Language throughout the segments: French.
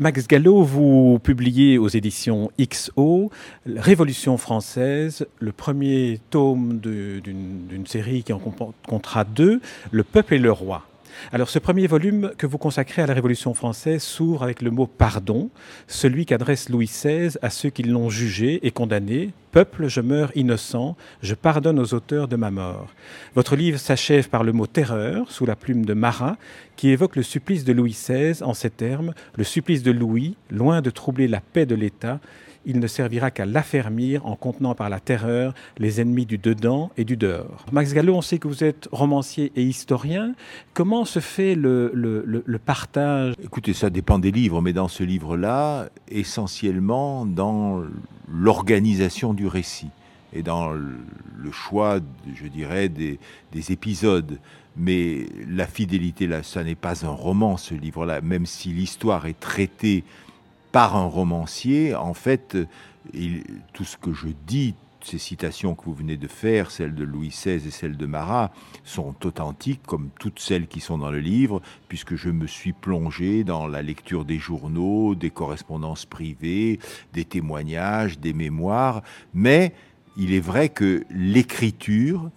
Max Gallo, vous publiez aux éditions XO Révolution française, le premier tome d'une série qui en comptera deux, Le peuple et le roi. Alors ce premier volume que vous consacrez à la Révolution française s'ouvre avec le mot pardon, celui qu'adresse Louis XVI à ceux qui l'ont jugé et condamné. Peuple, je meurs innocent, je pardonne aux auteurs de ma mort. Votre livre s'achève par le mot terreur, sous la plume de Marat, qui évoque le supplice de Louis XVI en ces termes, le supplice de Louis, loin de troubler la paix de l'État, il ne servira qu'à l'affermir en contenant par la terreur les ennemis du dedans et du dehors. Max Gallo, on sait que vous êtes romancier et historien. Comment se fait le, le partage? Écoutez, ça dépend des livres, mais dans ce livre-là, essentiellement dans l'organisation du récit et dans le choix, je dirais, des, des épisodes. Mais la fidélité, là, ça n'est pas un roman, ce livre-là, même si l'histoire est traitée par un romancier, en fait, tout ce que je dis, ces citations que vous venez de faire, celles de Louis XVI et celles de Marat, sont authentiques comme toutes celles qui sont dans le livre, puisque je me suis plongé dans la lecture des journaux, des correspondances privées, des témoignages, des mémoires, mais il est vrai que l'écriture,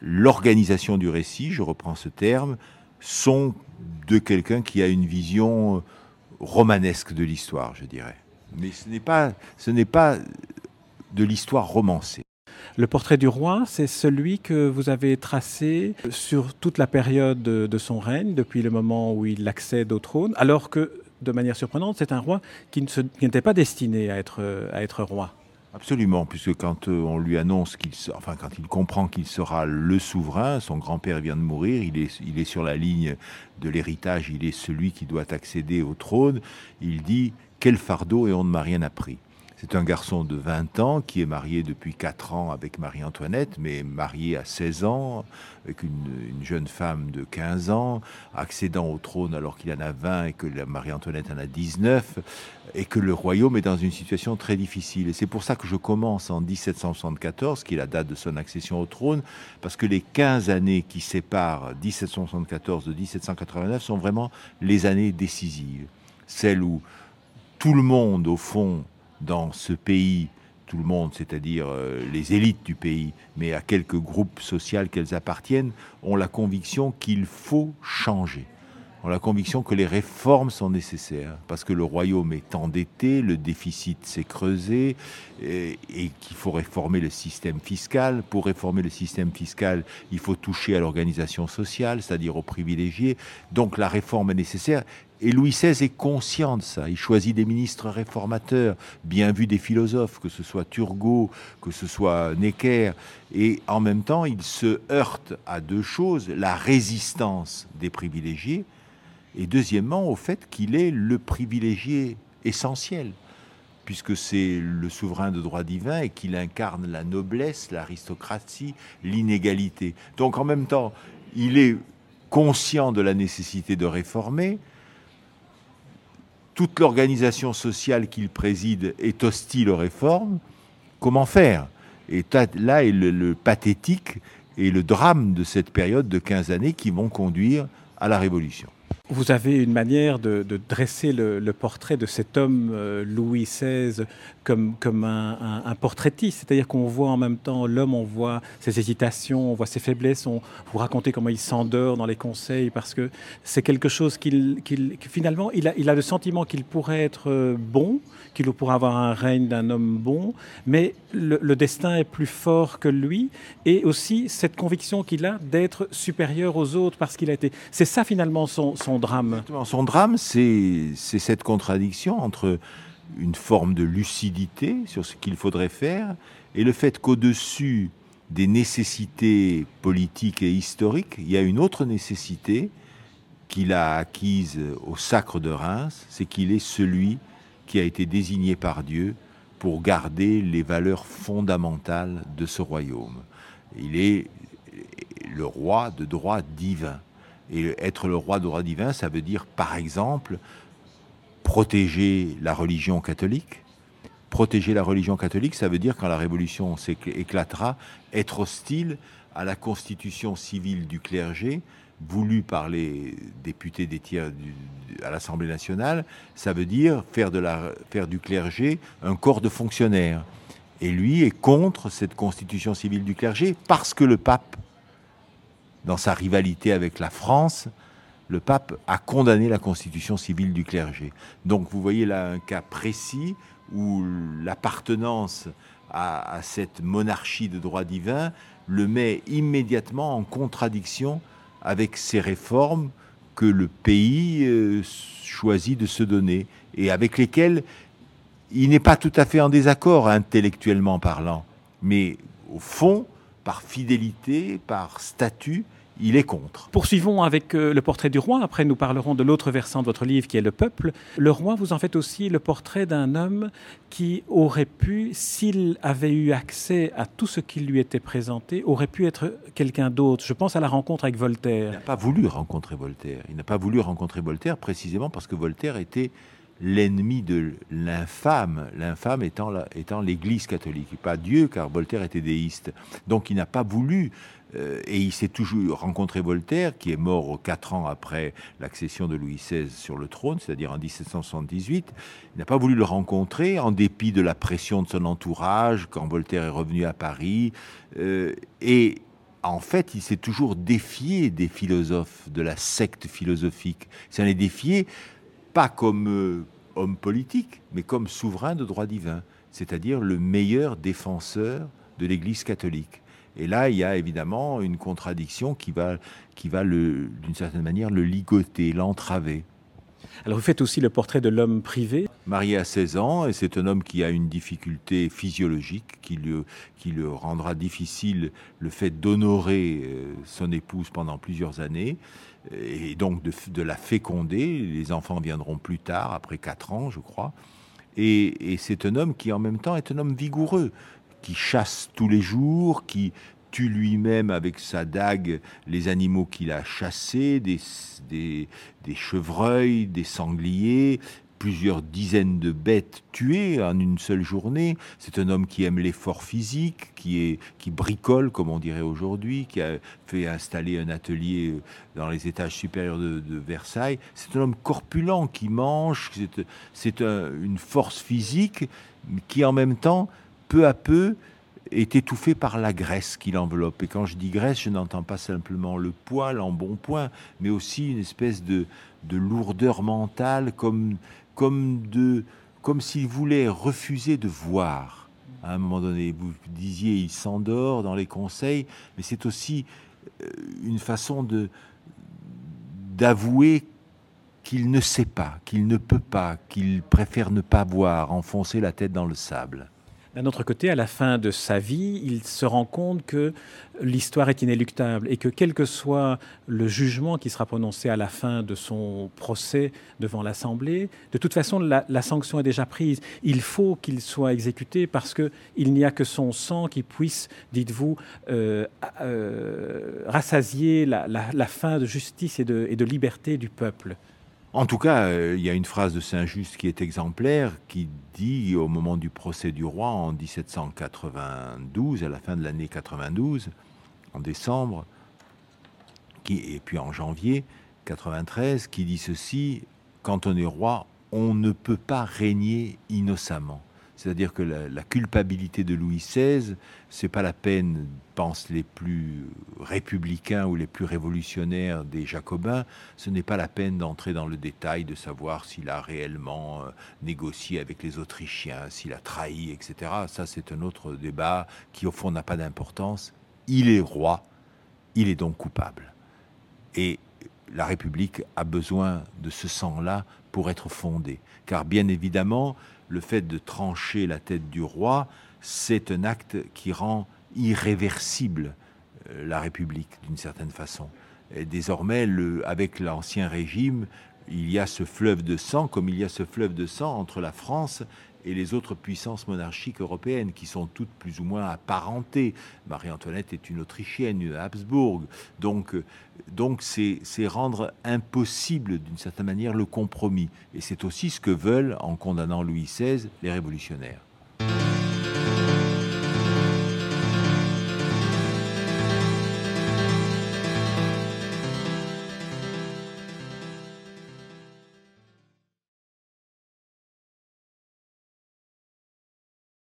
l'organisation du récit, je reprends ce terme, sont de quelqu'un qui a une vision romanesque de l'histoire, je dirais. Mais ce n'est pas, ce n'est pas de l'histoire romancée. Le portrait du roi, c'est celui que vous avez tracé sur toute la période de son règne, depuis le moment où il accède au trône, alors que, de manière surprenante, c'est un roi qui n'était pas destiné à être, à être roi. Absolument, puisque quand euh, on lui annonce qu'il, enfin quand il comprend qu'il sera le souverain, son grand-père vient de mourir, il est, il est sur la ligne de l'héritage, il est celui qui doit accéder au trône, il dit quel fardeau et on ne m'a rien appris. C'est un garçon de 20 ans qui est marié depuis 4 ans avec Marie-Antoinette, mais marié à 16 ans avec une, jeune femme de 15 ans, accédant au trône alors qu'il en a 20 et que Marie-Antoinette en a 19, et que le royaume est dans une situation très difficile. Et c'est pour ça que je commence en 1774, qui est la date de son accession au trône, parce que les 15 années qui séparent 1774 de 1789 sont vraiment les années décisives, celles où tout le monde, au fond, dans ce pays, tout le monde, c'est-à-dire euh, les élites du pays, mais à quelques groupes sociaux qu'elles appartiennent, ont la conviction qu'il faut changer ont la conviction que les réformes sont nécessaires, parce que le royaume est endetté, le déficit s'est creusé, et, qu'il faut réformer le système fiscal. Pour réformer le système fiscal, il faut toucher à l'organisation sociale, c'est-à-dire aux privilégiés. Donc la réforme est nécessaire. Et Louis XVI est conscient de ça. Il choisit des ministres réformateurs, bien vus des philosophes, que ce soit Turgot, que ce soit Necker. Et en même temps, il se heurte à deux choses la résistance des privilégiés, et deuxièmement au fait qu'il est le privilégié essentiel, puisque c'est le souverain de droit divin et qu'il incarne la noblesse, l'aristocratie, l'inégalité. Donc en même temps, il est conscient de la nécessité de réformer, toute l'organisation sociale qu'il préside est hostile aux réformes, comment faire? Et là est le, pathétique et le drame de cette période de 15 années qui vont conduire à la Révolution. Vous avez une manière de, dresser le, portrait de cet homme euh, Louis XVI comme, un, portraitiste, c'est-à-dire qu'on voit en même temps l'homme, on voit ses hésitations, on voit ses faiblesses, on vous racontez comment il s'endort dans les conseils parce que c'est quelque chose qu'il, finalement il a, le sentiment qu'il pourrait être euh, bon, qu'il pourrait avoir un règne d'un homme bon, mais le, destin est plus fort que lui et aussi cette conviction qu'il a d'être supérieur aux autres parce qu'il a été. C'est ça finalement son Son drame, c'est cette contradiction entre une forme de lucidité sur ce qu'il faudrait faire et le fait qu'au-dessus des nécessités politiques et historiques, il y a une autre nécessité qu'il a acquise au sacre de Reims, c'est qu'il est celui qui a été désigné par Dieu pour garder les valeurs fondamentales de ce royaume. Il est le roi de droit divin. Et être le roi de droit divin, ça veut dire, par exemple, protéger la religion catholique. Protéger la religion catholique, ça veut dire, quand la révolution éclatera, être hostile à la constitution civile du clergé, voulue par les députés des tiers à l'Assemblée nationale, ça veut dire faire, de la, faire du clergé un corps de fonctionnaires. Et lui est contre cette constitution civile du clergé parce que le pape, dans sa rivalité avec la France, le pape a condamné la constitution civile du clergé. Donc vous voyez là un cas précis où l'appartenance à, cette monarchie de droit divin le met immédiatement en contradiction avec ces réformes que le pays euh, choisit de se donner et avec lesquelles il n'est pas tout à fait en désaccord intellectuellement parlant, mais au fond, par fidélité, par statut, il est contre. Poursuivons avec euh, le portrait du roi. Après, nous parlerons de l'autre versant de votre livre qui est le peuple. Le roi, vous en faites aussi le portrait d'un homme qui aurait pu, s'il avait eu accès à tout ce qui lui était présenté, aurait pu être quelqu'un d'autre. Je pense à la rencontre avec Voltaire. Il n'a pas voulu rencontrer Voltaire. Il n'a pas voulu rencontrer Voltaire précisément parce que Voltaire était l'ennemi de l'infâme, l'infâme étant, l'Église catholique, et pas Dieu, car Voltaire était déiste. Donc il n'a pas voulu euh, et il s'est toujours rencontré Voltaire, qui est mort quatre ans après l'accession de Louis XVI sur le trône, c'est-à-dire en 1778. Il n'a pas voulu le rencontrer, en dépit de la pression de son entourage, quand Voltaire est revenu à Paris. Euh, et en fait, il s'est toujours défié des philosophes, de la secte philosophique. Il s'en est défié, pas comme euh, homme politique, mais comme souverain de droit divin, c'est-à-dire le meilleur défenseur de l'Église catholique. Et là, il y a évidemment une contradiction qui va, qui va d'une certaine manière, le ligoter, l'entraver. Alors vous faites aussi le portrait de l'homme privé. Marié à 16 ans, et c'est un homme qui a une difficulté physiologique qui le, qui rendra difficile le fait d'honorer euh, son épouse pendant plusieurs années, et donc de, la féconder. Les enfants viendront plus tard, après 4 ans, je crois. Et c'est un homme qui en même temps est un homme vigoureux qui chasse tous les jours, qui tue lui-même avec sa dague les animaux qu'il a chassés, des, chevreuils, des sangliers, plusieurs dizaines de bêtes tuées en une seule journée. C'est un homme qui aime l'effort physique, qui bricole, comme on dirait aujourd'hui, qui a fait installer un atelier dans les étages supérieurs de, Versailles. C'est un homme corpulent qui mange, c'est une force physique qui en même temps peu à peu est étouffé par la graisse qui l'enveloppe. Et quand je dis graisse, je n'entends pas simplement le poil en bon point, mais aussi une espèce de, de lourdeur mentale, comme, comme, comme s'il voulait refuser de voir. À un moment donné, vous disiez, il s'endort dans les conseils, mais c'est aussi euh, une façon de d'avouer qu'il ne sait pas, qu'il ne peut pas, qu'il préfère ne pas voir, enfoncer la tête dans le sable. D'un autre côté, à la fin de sa vie, il se rend compte que l'histoire est inéluctable et que quel que soit le jugement qui sera prononcé à la fin de son procès devant l'Assemblée, de toute façon, la, sanction est déjà prise. Il faut qu'il soit exécuté parce qu'il n'y a que son sang qui puisse, dites-vous, euh, euh, rassasier la, fin de justice et de liberté du peuple. En tout cas, euh, il y a une phrase de Saint-Just qui est exemplaire, qui dit au moment du procès du roi en 1792, à la fin de l'année 92, en décembre, et puis en janvier 93, qui dit ceci quand on est roi, on ne peut pas régner innocemment. C'est-à-dire que la, culpabilité de Louis XVI, c'est pas la peine, pensent les plus républicains ou les plus révolutionnaires des Jacobins, ce n'est pas la peine d'entrer dans le détail de savoir s'il a réellement euh, négocié avec les Autrichiens, s'il a trahi, etc. Ça, c'est un autre débat qui, au fond, n'a pas d'importance. Il est roi, il est donc coupable. Et la République a besoin de ce sang-là pour être fondée. Car bien évidemment, le fait de trancher la tête du roi, c'est un acte qui rend irréversible euh, la République d'une certaine façon. Et désormais, le, avec l'Ancien Régime, il y a ce fleuve de sang, comme il y a ce fleuve de sang entre la France et les autres puissances monarchiques européennes, qui sont toutes plus ou moins apparentées. Marie-Antoinette est une Autrichienne, une Habsbourg. Donc, donc c'est, c'est rendre impossible, d'une certaine manière, le compromis. Et c'est aussi ce que veulent, en condamnant Louis XVI, les révolutionnaires.